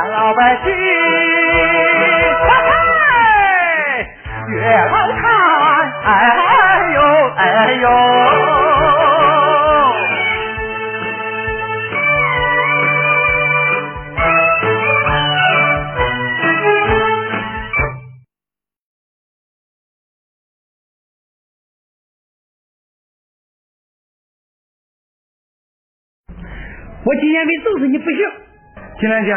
咱老百姓嘿嘿越来看，哎呦哎呦。我今天没揍死你不行，金兰姐，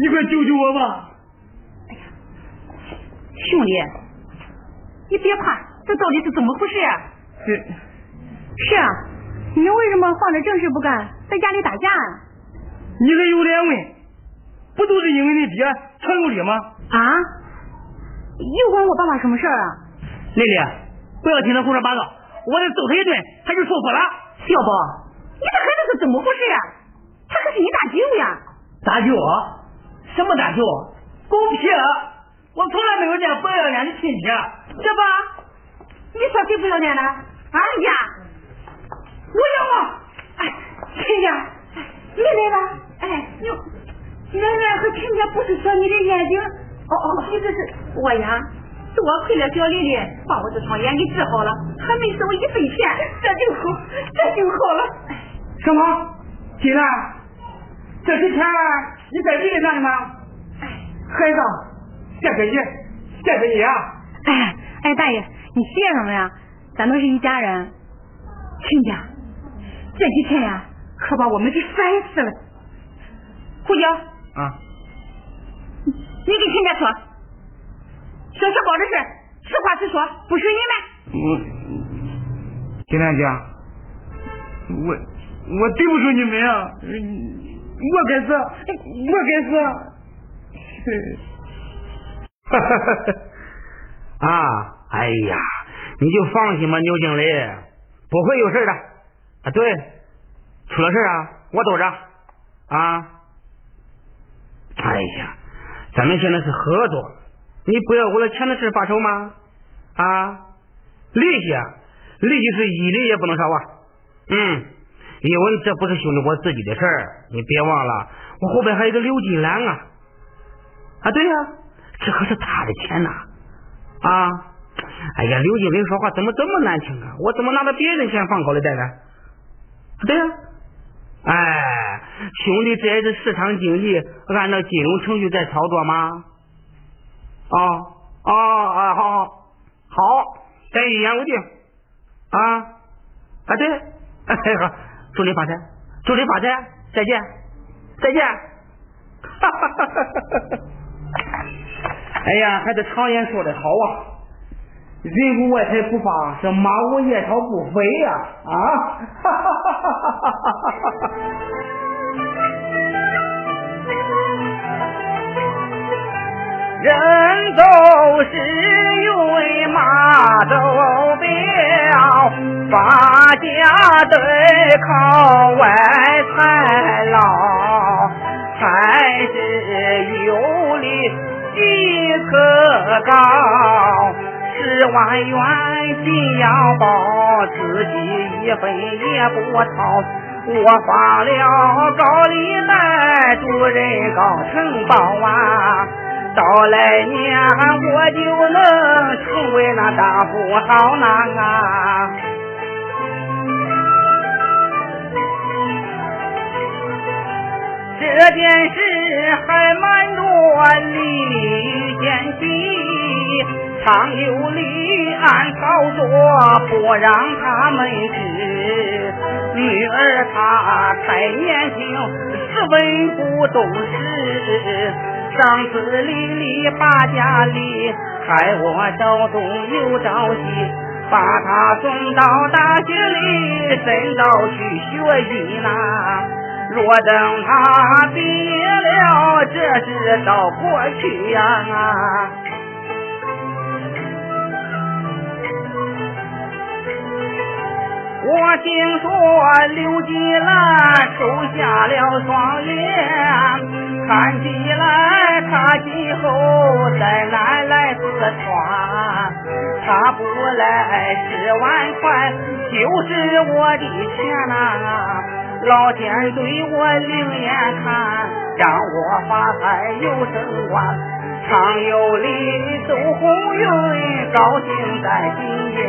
你快救救我吧！哎呀兄弟，你别怕，这到底是怎么回事啊？这是啊，你为什么放着正事不干，在家里打架啊？你还有脸问？不都是因为你爹常有理吗？啊？又关我爸爸什么事儿啊？丽丽，不要听他胡说八道，我再揍他一顿，他就受不了。小宝，你这孩子是怎么回事啊？他可是你大舅呀！大舅，什么大舅？狗屁！我从来没有见不要脸的亲戚。这不，你说谁不要脸了？啊呀！我要我，哎，亲家，你来吧，哎，你奶奶和亲家不是说你的眼睛？哦哦，你这是我呀？多亏了小丽丽把我这双眼给治好了，还没收一分钱，这就好，这就好了。什么？金兰，这些钱你在这里拿的吗？哎，孩子，谢谢你，谢谢你啊！哎哎，大爷，你谢什么呀？咱都是一家人。亲家，这几天呀，可把我们给烦死了。胡椒，啊，你给亲家说，说是好的事，实话实说，不许你我金兰姐，我我对不住你们啊，我该死，我该死。哈哈哈哈啊！哎呀，你就放心吧，牛经理，不会有事的。啊，对，出了事啊，我兜着。啊，哎呀，咱们现在是合作，你不要为了钱的事发愁吗？啊，利息，利息是一厘也不能少啊。嗯，因为这不是兄弟我自己的事儿，你别忘了，我后边还有个刘金兰啊。啊，对呀、这可是他的钱呐！啊，哎呀，刘经理说话怎么这么难听啊？我怎么拿着别人钱放口袋袋呢？对呀、哎，兄弟，这也是市场经济按照金融程序在操作吗？哦哦啊，好好好，咱一言为定啊啊对，哎好，祝你发财，祝你发财，再见，再见。哈哈哈哈哈！哎呀，还是常言说的好啊，人无外财不发，是马无夜草不肥呀啊！哈哈哈哈哈哈！人走时为马走表，发家得靠外财老，才是有理即可高。十万元紧要报，自己一分也不掏。我发了高利贷，主人高承包啊。到来年我就能成为那大富豪那啊！这件事还蛮多利益间隙，常有理按操作，不让他们知。女儿她太年轻，十分不懂事。上次离离把家离，害我朝东又朝西，把他送到大学里深造去学艺呐。若等他毕业了，这事到过去呀。我听说刘金兰收下了双眼，看起来他今后再难来四川。他不来十万块，就是我的钱呐！老天对我另眼看，让我发财有升官，常有理走鸿运，高兴在今天。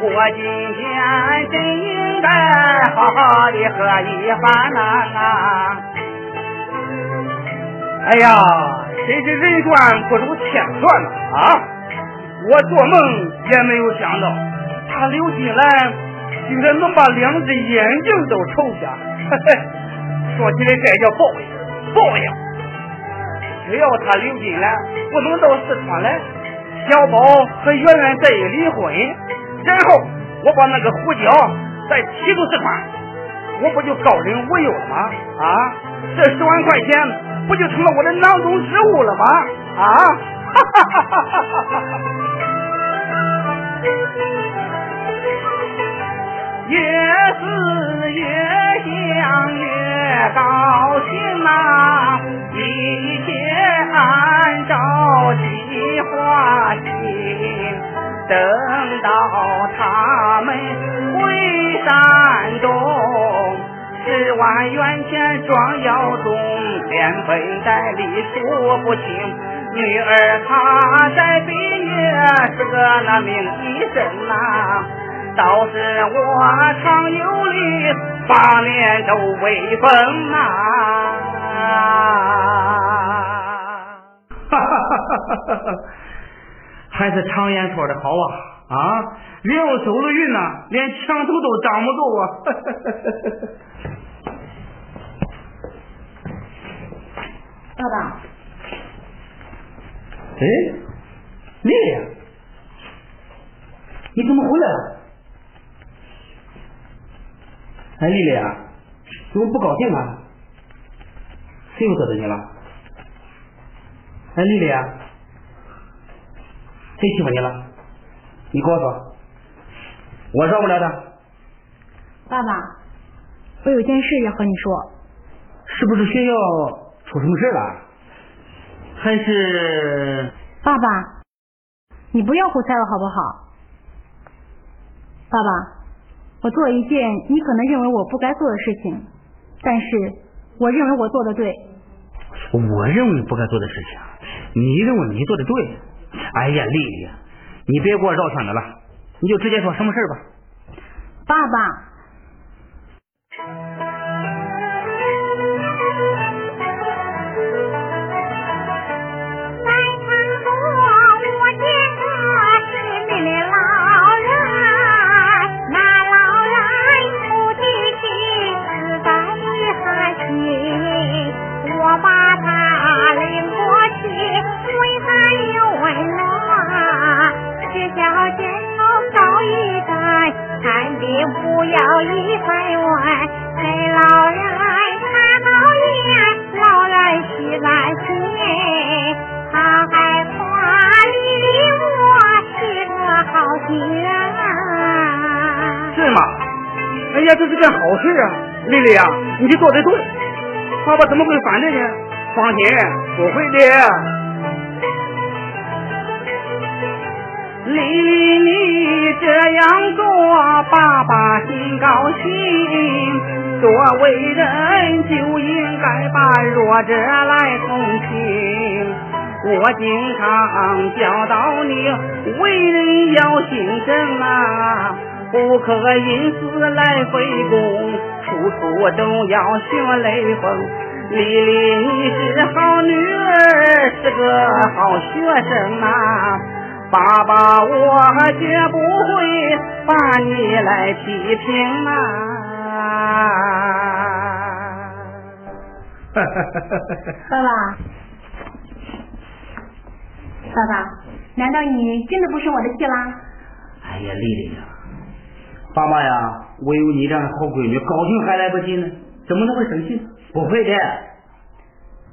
我今天真应该好好的喝一番呐！哎呀，真是人算不如天算呐！啊，我做梦也没有想到，他刘金兰竟然能把两只眼睛都抽瞎。说起来这叫报应，报应！只要他刘金兰不能到四川来，小宝和圆圆再一离婚。然后我把那个胡椒再提出四川，我不就高枕无忧了吗？啊，这十万块钱不就成了我的囊中之物了吗？啊，哈哈哈哈哈哈！越思越想越高兴啊，一切按照计划行。等到他们回山东，十万元钱装腰中，连本带利数不清。女儿她在毕业是个那名医生呐，倒是我常有理，八面都威风呐。哈哈哈哈哈哈！还是常言说的好啊啊！人要走了运呐，连墙头都挡不住啊！爸爸，哎，丽丽，你怎么回来了？哎，丽丽啊，怎么不高兴啊？谁又得罪你了？哎，丽丽啊。谁欺负你了？你跟我说，我饶不了他。爸爸，我有件事要和你说。是不是学校出什么事了？还是？爸爸，你不要胡猜了好不好？爸爸，我做了一件你可能认为我不该做的事情，但是我认为我做的对。我认为不该做的事情，你认为你做的对。哎呀，丽丽，你别给我绕圈子了，你就直接说什么事吧。爸爸。丽丽啊，你做的对。爸爸怎么会反对呢？放心，不会的。丽丽，你这样做，爸爸心高兴。作为人就应该把弱者来同情。我经常教导你，为人要心正啊，不可因私来费功，处处都要学雷锋。丽丽，你是好女儿，是个好学生啊。爸爸，我绝不会把你来批评啊！爸爸，爸爸，难道你真的不生我的气啦？哎哎呀，丽丽呀，爸妈呀，我有你这样的好闺女，高兴还来不及呢，怎么能会生气？不会的。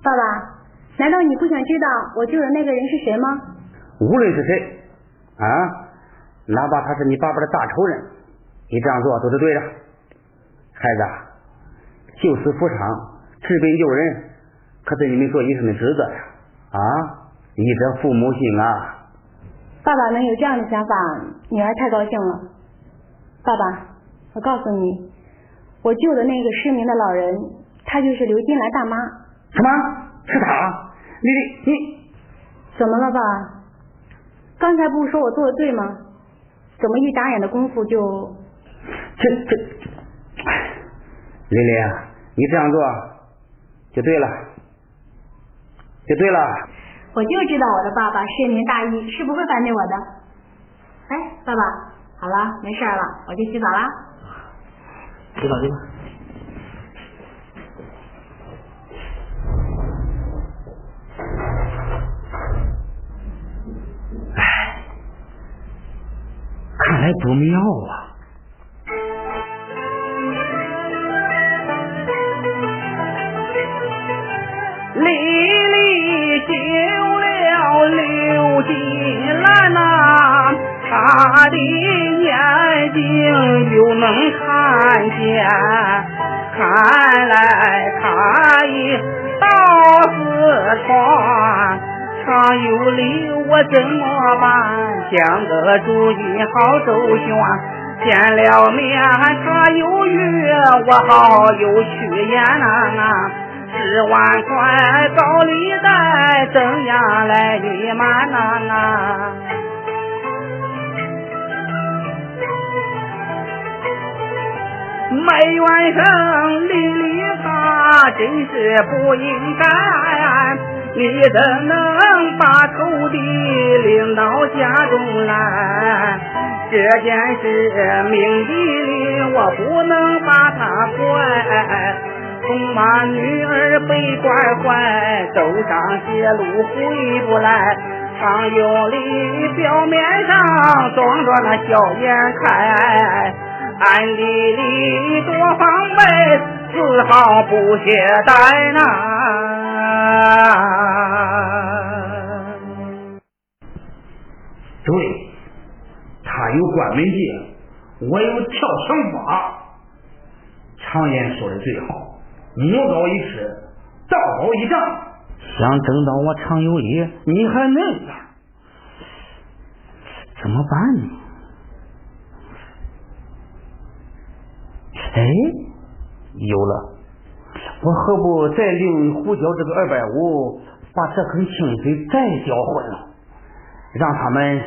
爸爸，难道你不想知道我救的那个人是谁吗？无论是谁啊，哪怕他是你爸爸的大仇人，你这样做都是对的。孩子，救死扶伤，治病救人，可是你们做医生的职责呀！啊，医者父母心啊！爸爸能有这样的想法，女儿太高兴了。爸爸，我告诉你，我救的那个失明的老人，他就是刘金兰大妈。什么？是她？你你怎么了，爸？刚才不是说我做的对吗？怎么一眨眼的功夫就……这这，丽丽，你这样做就对了，就对了。我就知道我的爸爸深明大义，是不会反对我的。哎，爸爸，好了，没事了，我去洗澡了。洗澡去吧。哎，看来不妙啊。丽丽救了刘金兰呐，他的见，看来他已到四川，常有理我怎么办？想个主意好周旋，见了面他有约，我好有去言呐。十万块高利贷怎样来弥漫呐？埋怨声丽丽她真是不应该，你怎能把仇敌领到家中来？这件事命里里我不能把他怪。恐怕女儿被关怀，走上邪路回不来。常有理表面上装着那笑颜开，暗地里多防备，丝毫不懈怠呐。对，他有关门戒，我有跳绳法。常言说的最好。魔高一尺，道高一丈。想争到我常有理，你还嫩了，怎么办呢？哎，有了，我何不再令胡椒这个二百五把这盆清水再搅浑了，让他们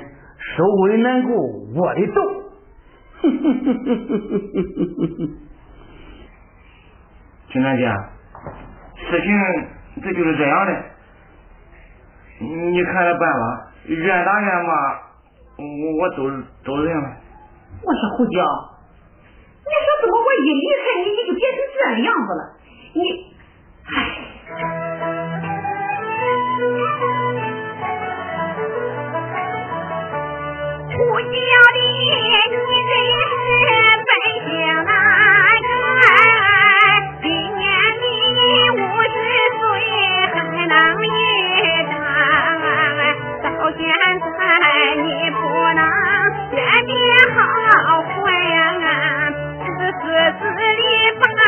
手为难过，我的斗。秦大姐，事情这就是这样的，你看着办吧，愿打愿骂，我我都都认了。我说胡椒，样子了，你，唉，回家。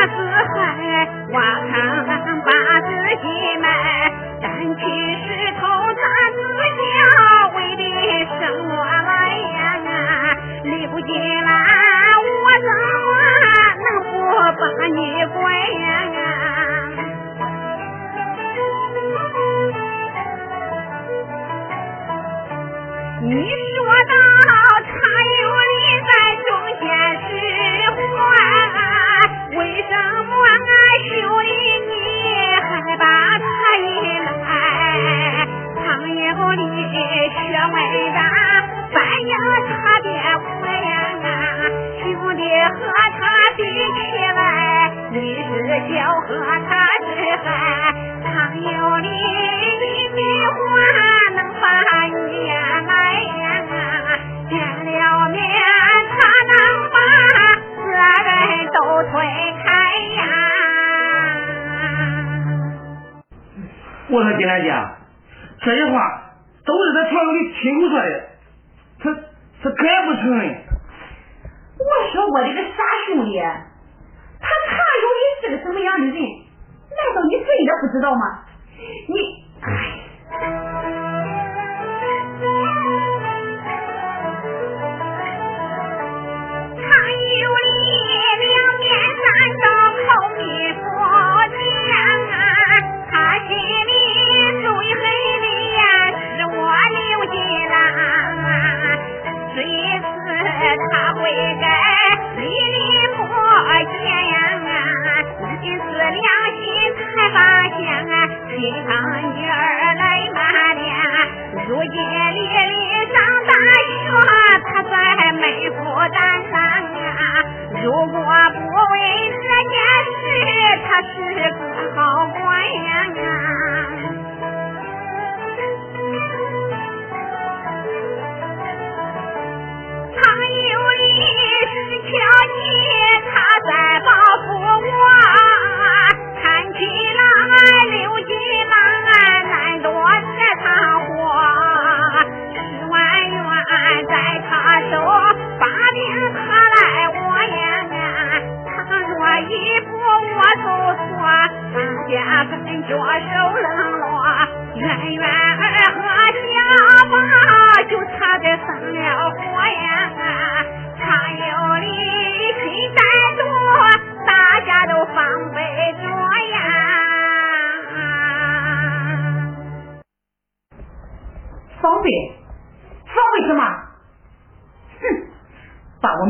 啊，子海。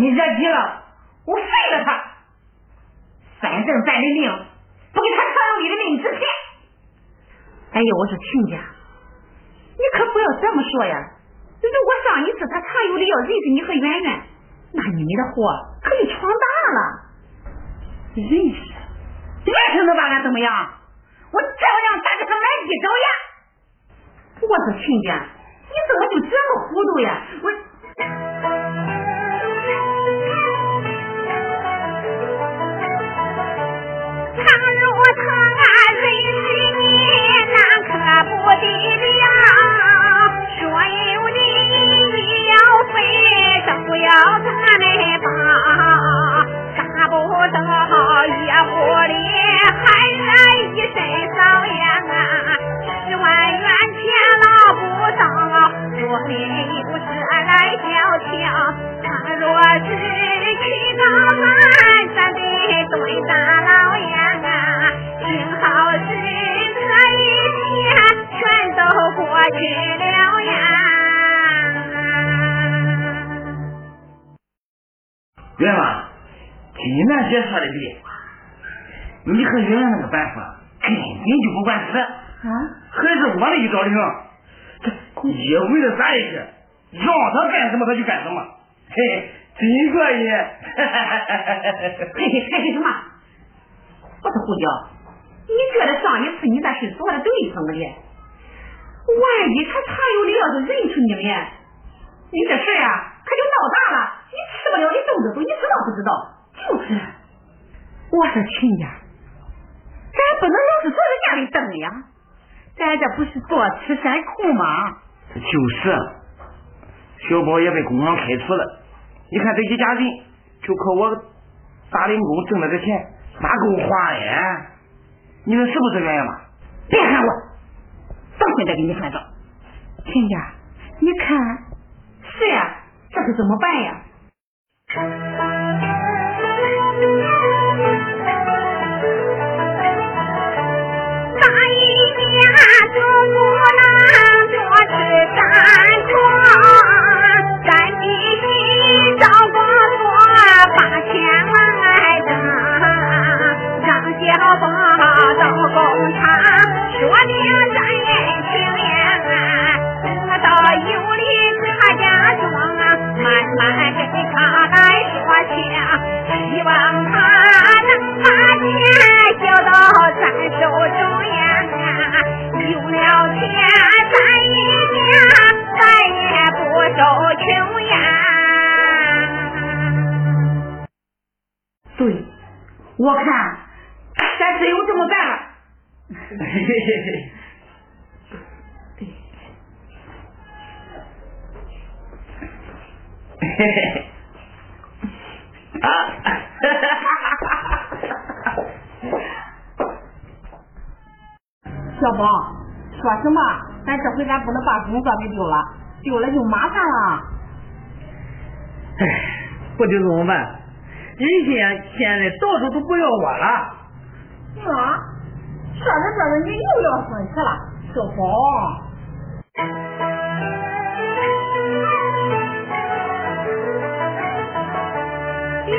你惹急了，我废了他！反正咱的命不给他常有礼的命值钱。哎呦，我说亲家，你可不要这么说呀！如果上一次他常有理要认识你和圆圆，那你们的祸可就闯大了。认识，认识能把俺怎么样？我照样打给他满地找牙。我说亲家，你怎么就这么糊涂呀？我。我也不还害，一身骚样啊，十万元钱捞不到，我并不是来消遣，他若是去到满咱的蹲大老爷啊，幸好是这一天，全都过去了呀。原来济南街说的地。你和圆圆那个办法根本就不管事。啊？还是我那一招灵，这也为了咱也个，让他干什么他就干什么。嘿，真过瘾！嘿嘿嘿嘿嘿嘿什么？我说胡娇，你觉得上一次你那事做的对什么的？万一他常有的要是认出你来，你这事啊可就闹大了，你吃不了的兜着走，你知道不知道？就是，我说亲家，小宝也被工厂开除了，你看这一家人就靠我打零工挣了这钱，哪够花呀？你说是不是圆圆嘛？别喊我，等会再给你算账。亲家，你看，是呀，这可怎么办呀？让说什么？咱这回咱不能把工作给丢了，丢了就麻烦了。唉，不丢怎么办？人家现在到处都不要我了。啊，说着说着你又要生气了，小宝。别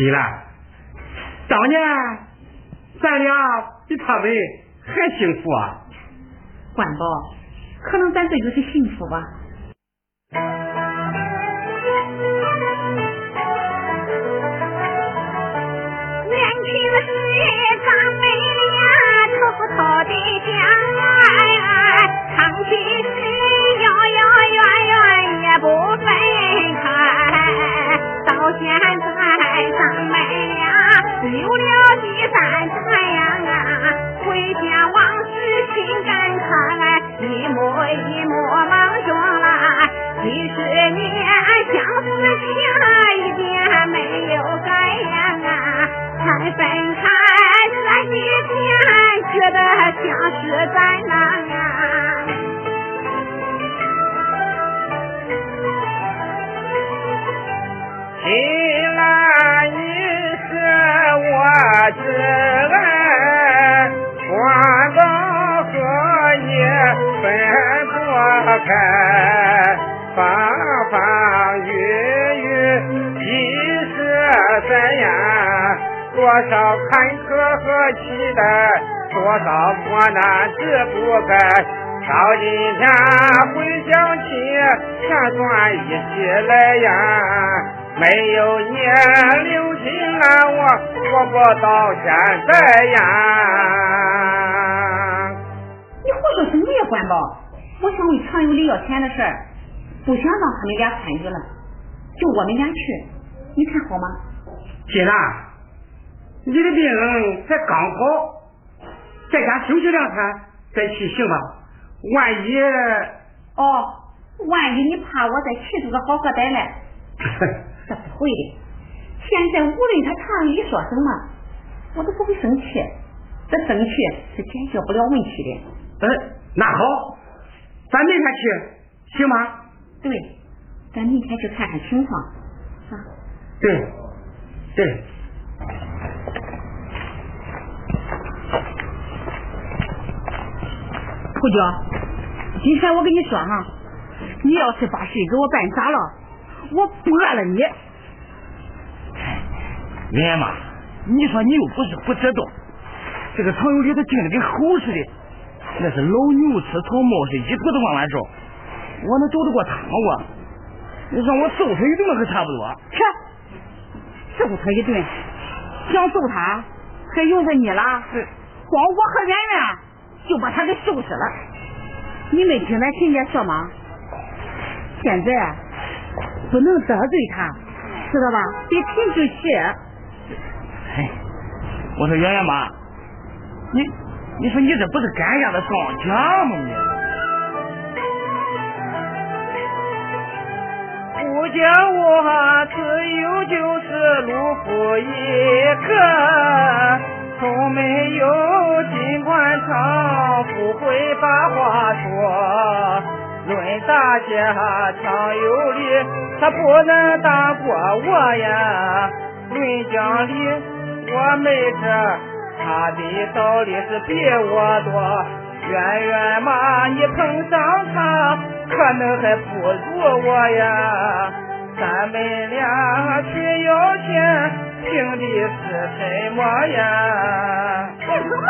是啊，吉兰，当年咱俩比他们还幸福啊。关宝，可能咱这就是幸福吧。年轻时咱们俩偷偷的相爱，长期是遥遥远远也不分开。到现有了第三胎呀，回想往事心感慨，一幕一幕忙中来。几十年相思情一点没有改呀，才分开这几天，觉得像是在那呀。青是爱，花到和你分不开，风风雨雨几十载呀，多少坎坷和期待，多少磨难志不改。到今天回想起，全算一起来呀。没有你留情啊，我活不到现在呀。你胡说什么呀，关宝？我想为常有理要钱的事儿，不想让他们俩参与了，就我们俩去，你看好吗？金兰，你的病才刚好，在家休息两天再去行吧。万一哦，万一你怕我再气出个好喝歹来，这不会的。现在无论他常理说什么，我都不会生气。这生气是解决不了问题的。呃，那好，咱明天去行吗？对，咱明天去看看情况。啊，对，对。胡椒，今天我跟你说哈，你要是把事给我办砸了，我剥了你。人妈，你说你又不是不知道，这个常有理他精的跟猴似的，那是老牛吃草冒是一头都往外找，我能找得过他吗？我，你让我揍他一顿还差不多。切，揍他一顿，想揍他还用着你了？光我和圆圆就把他给收拾了。你没听咱亲家说吗？现在不能得罪他，知道吧？别贫就气。哎，我说圆圆妈，你你说你这不是赶鸭子上架吗？你不讲我自由就是路夫一个，从没有尽管唱，不会把话说。论大家强有力，他不能打过我呀。论讲理，我没这，他的道理是比我多。圆圆嘛，你碰上他，可能还不如我呀。咱们俩去要钱，凭的是什么呀？凭什么？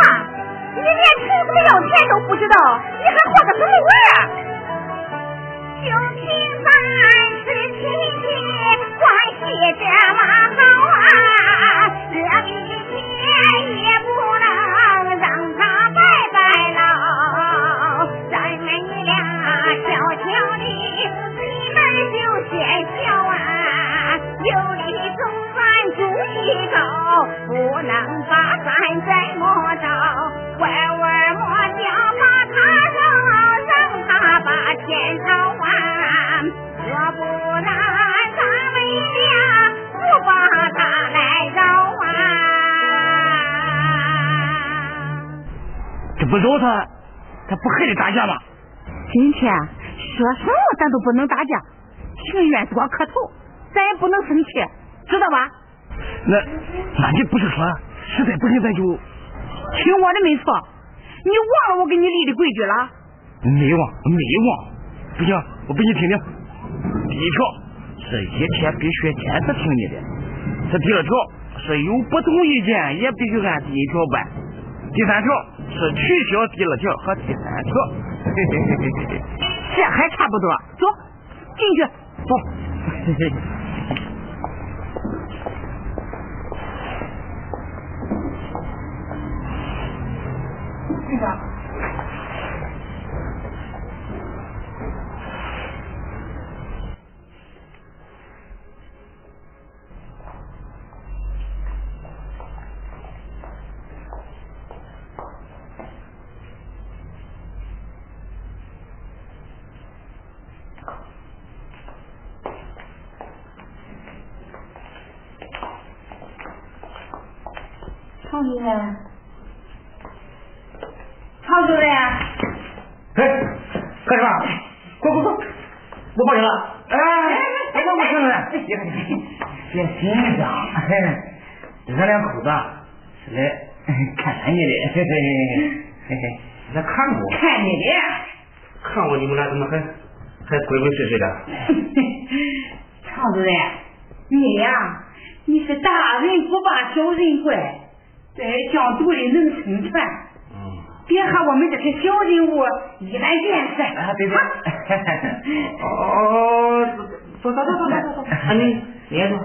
你连凭什么要钱都不知道，你还活个什么玩啊？就凭咱是亲戚，关系这么好啊，我的天也不能让他白白老。咱们俩悄悄的，你们就先笑啊，有理总占主意高，不能。不饶他，他不还得打架吗？今天说什么咱都不能打架，情愿多磕头，咱也不能生气，知道吧？那那你不是说实在不行咱就听我的没错，你忘了我给你立的规矩了？没忘没忘，不行，我给你听听。第一条是一天必须坚持听你的，这第二条是有不同意见也必须按第一条办，第三条是取消第二条和第三条。这还差不多，走进去。走。嘿嘿这个常主任，常主任，哎，干什么？快快快！我报警了！哎，我我我我，别别紧张，咱两口子是来看看你的，嘿嘿嘿嘿，来看我，看你的。看我你们俩怎么还还鬼鬼祟祟的？常主任，你呀，你是大人不把小人怪，在江都里能生存，嗯，别和我们这些小人物一般见识。啊对对，哦，走走走走走走，啊你你也坐，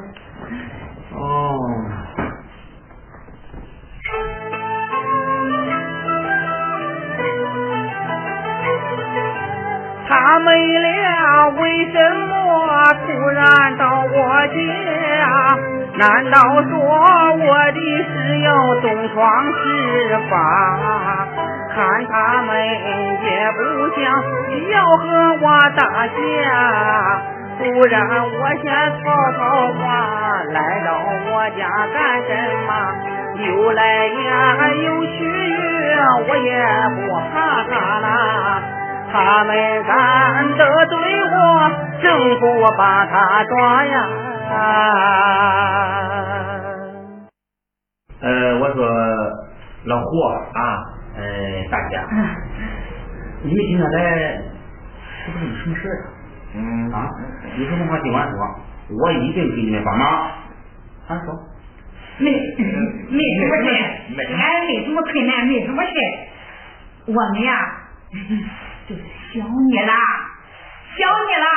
哦。他们俩为什么突然到我家？难道说我的事要东窗事发？看他们也不像要和我打架，不然我先套套话，来到我家干什么？有来呀有去，我也不怕他啦。他们敢得罪我，政府把他抓呀！呃，我说老胡啊，呃，大姐，你们今天来是不是有什么事啊？嗯啊，有什么话尽管说，我一定给你们帮忙。啊，说。没没什么事，俺没什么困难，没什么事。我们呀，就是想你啦，想你了，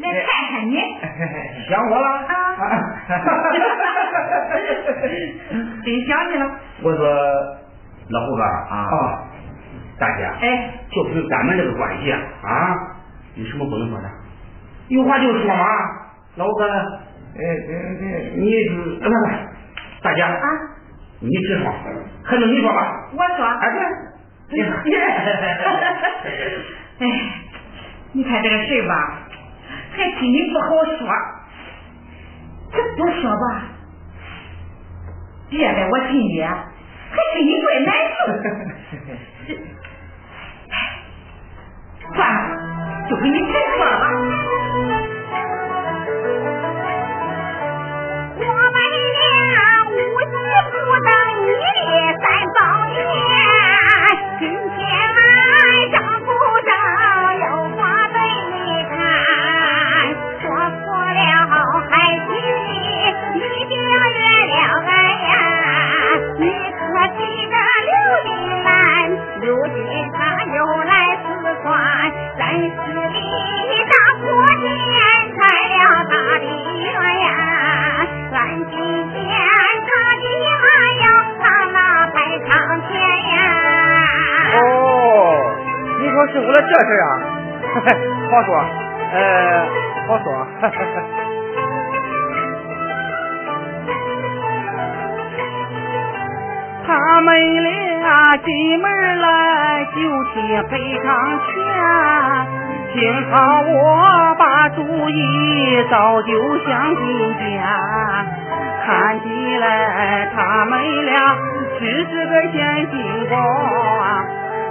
来看看你。想我了？啊。真想你了。我说老胡哥啊，大姐，哎，就凭咱们这个关系啊，啊，有什么不能说的？有话就说嘛，老子，呃呃呃，你不不不，大姐啊，你直说，还是你说吧？我说，哎对，你说。哎，你看这个事吧，还心里不好说，这不说吧，憋在我心里，还心里怪难受。算了，就跟你开说了吧。说是为了这事啊？好说，呃，好说。他们俩进门来就提赔偿钱，幸好我把主意早就想进家，看起来他们俩只是个闲心光。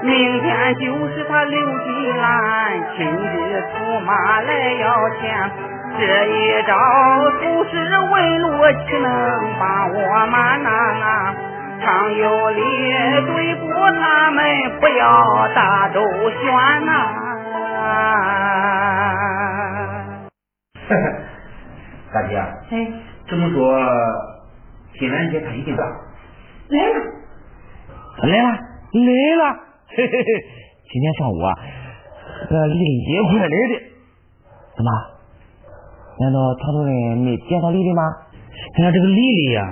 明天就是他刘金兰亲自出马来要钱，这一招不是问路，岂能把我瞒呐？常有理对付他们，不要大周旋呐、大姐，哎，这么说，金兰姐她一定来。来了，来了，来了，嘿嘿嘿！今天上午啊，和丽丽结婚来的。怎么？难道常主任没见到丽丽吗？哎呀，这个丽丽呀，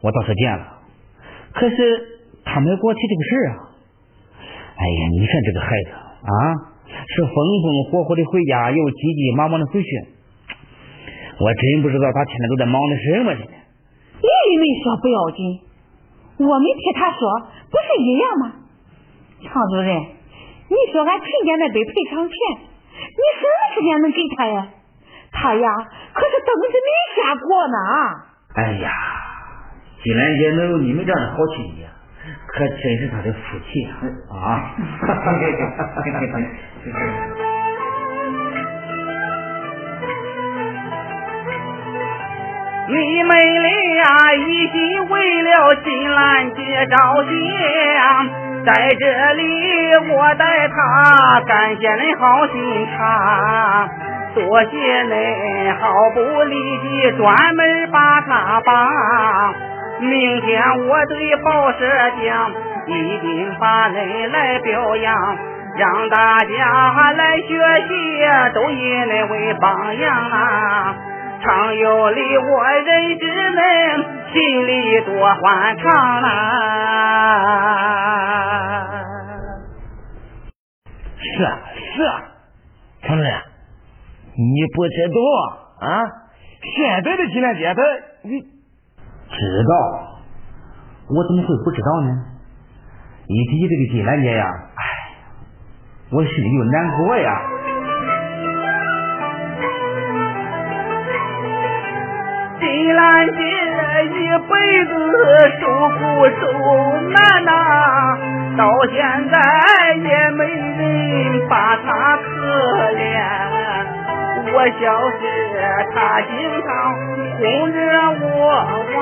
我倒是见了，可是她没给我提这个事儿啊。哎呀，你看这个孩子啊，是风风火火的回家，又急急忙忙的回去。我真不知道他天天都在忙的什么呢。丽丽没说不要紧，我没替她说，不是一样吗？常主任，你说俺陈家那堆赔偿钱，你什么时间能给他呀？他呀，可是等着没下过呢。哎呀，金兰姐能有你们这样的好亲戚，可真是他的福气啊！啊，你们俩一心为了金兰姐着想，在这里我代他感谢恁好心肠，多谢恁毫不离地专门把他帮。明天我对报社讲，一定把恁来表扬，让大家来学习，都以恁为榜样啊！常有理，我认识恁，心里多欢畅呐、是啊，是啊，常主任，你不知道啊？现在的金兰姐她，你知道，我怎么会不知道呢？一提这个金兰姐呀，哎，我心里就难过呀。金兰姐一辈子受苦受难呐、到现在也没人把她可怜。我小时她经常哄着我玩，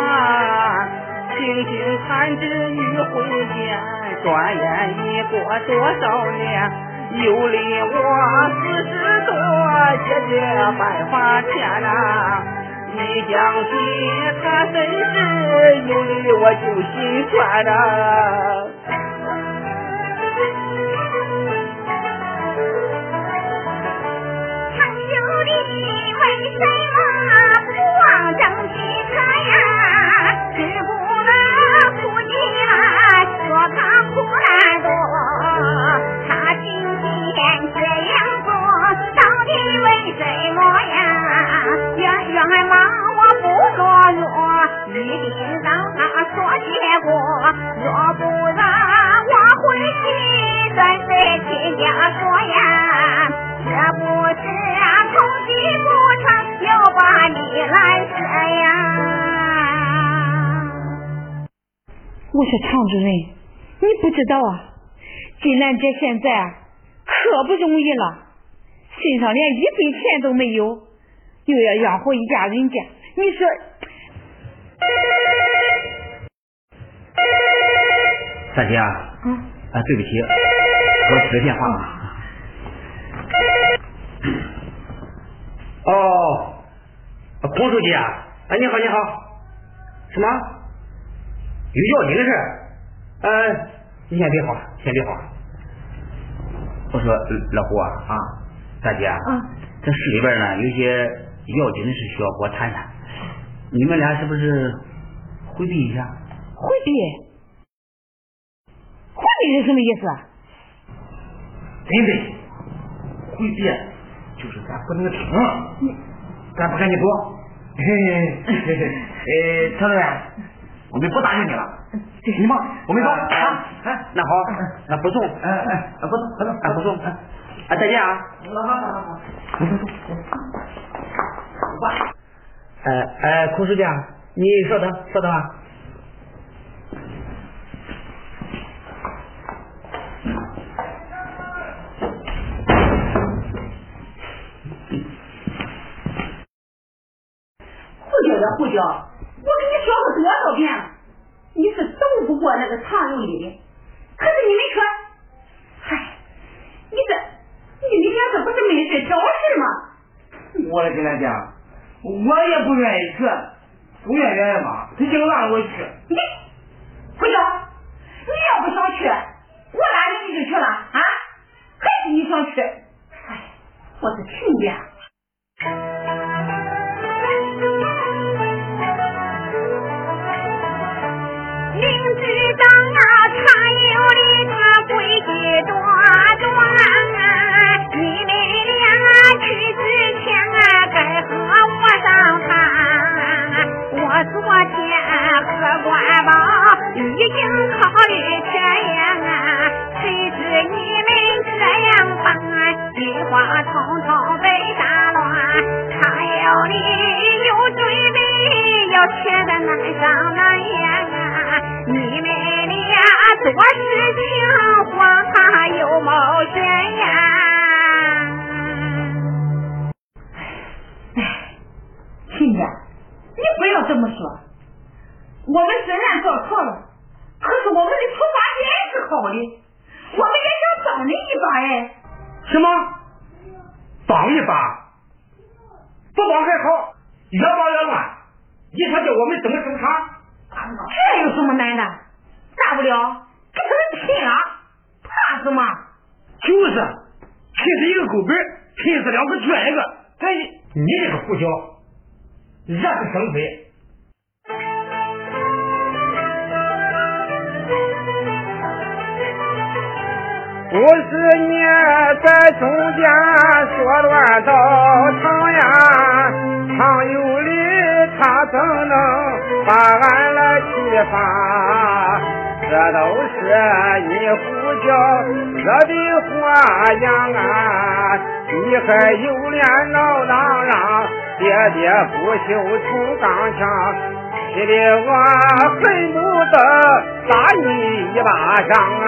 轻轻弹指一挥间，转眼已过多少年。有离我四十多，姐姐百花天呐、你想起他真是有的我就心酸哪朋友的为什么不忘正取他呀？是不能哭泣啦说他苦难多他今天这样做到底为什么心让他说结果，若不然我回去再对亲家说呀，这不是啊偷鸡不成又把你拦截呀。我说常主任，你不知道啊，金兰姐现在可不容易了，身上连一分钱都没有，又要养活一家人家，你说。大姐啊，啊，对不起，我接个电话吧。哦，孔书记啊，哎，你好，你好，什么？有要紧的事？呃，你先别慌，先别慌。我说老胡啊，啊，大姐啊，这市里边呢有些要紧的事需要跟我谈谈，你们俩是不是回避一下？回避？回避是什么意思？真的，回避就是咱不能听，咱不跟你说。嘿嘿嘿嘿，呃，常主任，我们不答应你了。你忙，我们走。啊，那好，那不送。哎哎，不送，不送，不送。啊，再见啊。好好好好。走走走。走吧。呃呃，孔书记，你稍等，稍等啊。胡椒，我跟你说过多少遍了，你是斗不过那个常有理的。可是你没去，嗨，你这你们俩这不是没事找事吗？我跟他讲，我也不愿意去，不愿意嘛，他硬让我去。你胡椒，你要不想去，我拉着你就去了啊？还是你想去？哎，我是亲家。怎能把俺来气发？这都是你胡椒惹的祸呀！啊！你还有脸闹嚷嚷，爹爹不锈铜钢枪，气得我恨不得打你一巴掌啊！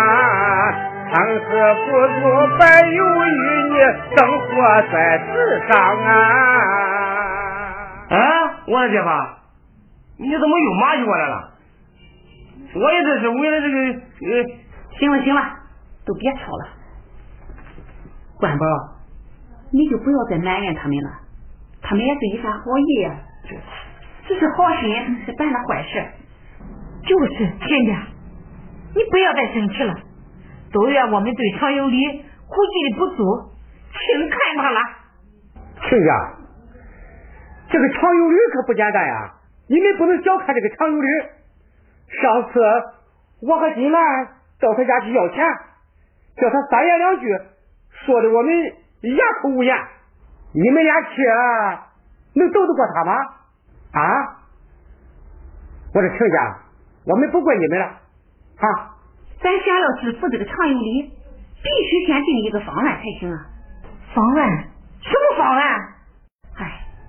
生死不足，白有与你生活在世上啊！啊，我的姐夫，你怎么又骂起我来了？我也这是为了这个呃……行了行了，都别吵了。关宝，你就不要再埋怨他们了，他们也是一番好意呀，只是好心是办了坏事。就是亲家，你不要再生气了。都怨我们对常有理估计的不足，轻看他了。亲家，这个常有理可不简单呀！你们不能小看这个常有理。上次我和金兰到他家去要钱，叫他三言两句，说的我们哑口无言。你们俩去能斗得过他吗？啊！我说亲家，我们不怪你们了，啊。咱想要制服这个常有理，必须先定一个方案才行啊！方案？什么方案？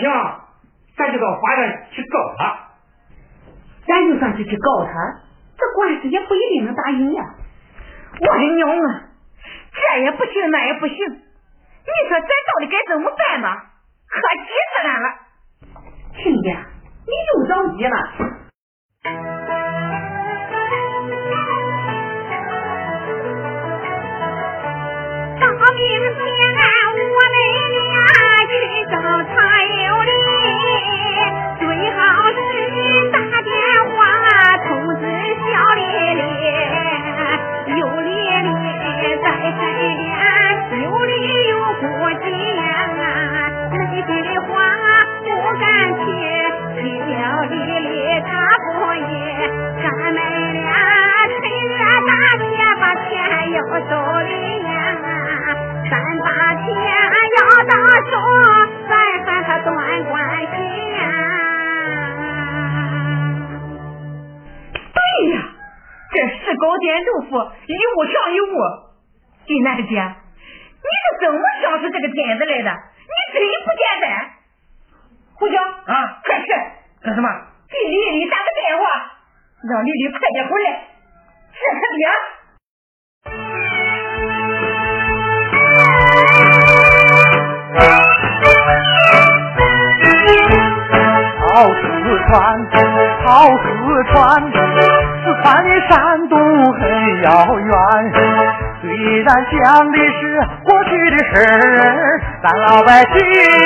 行咱就到法院去告他。咱就算是去告他这官司也不一定能打赢呀。我的娘啊这也不行那也不行。你说咱到底该怎么办吧可急死俺了。亲家你又着急了。老百姓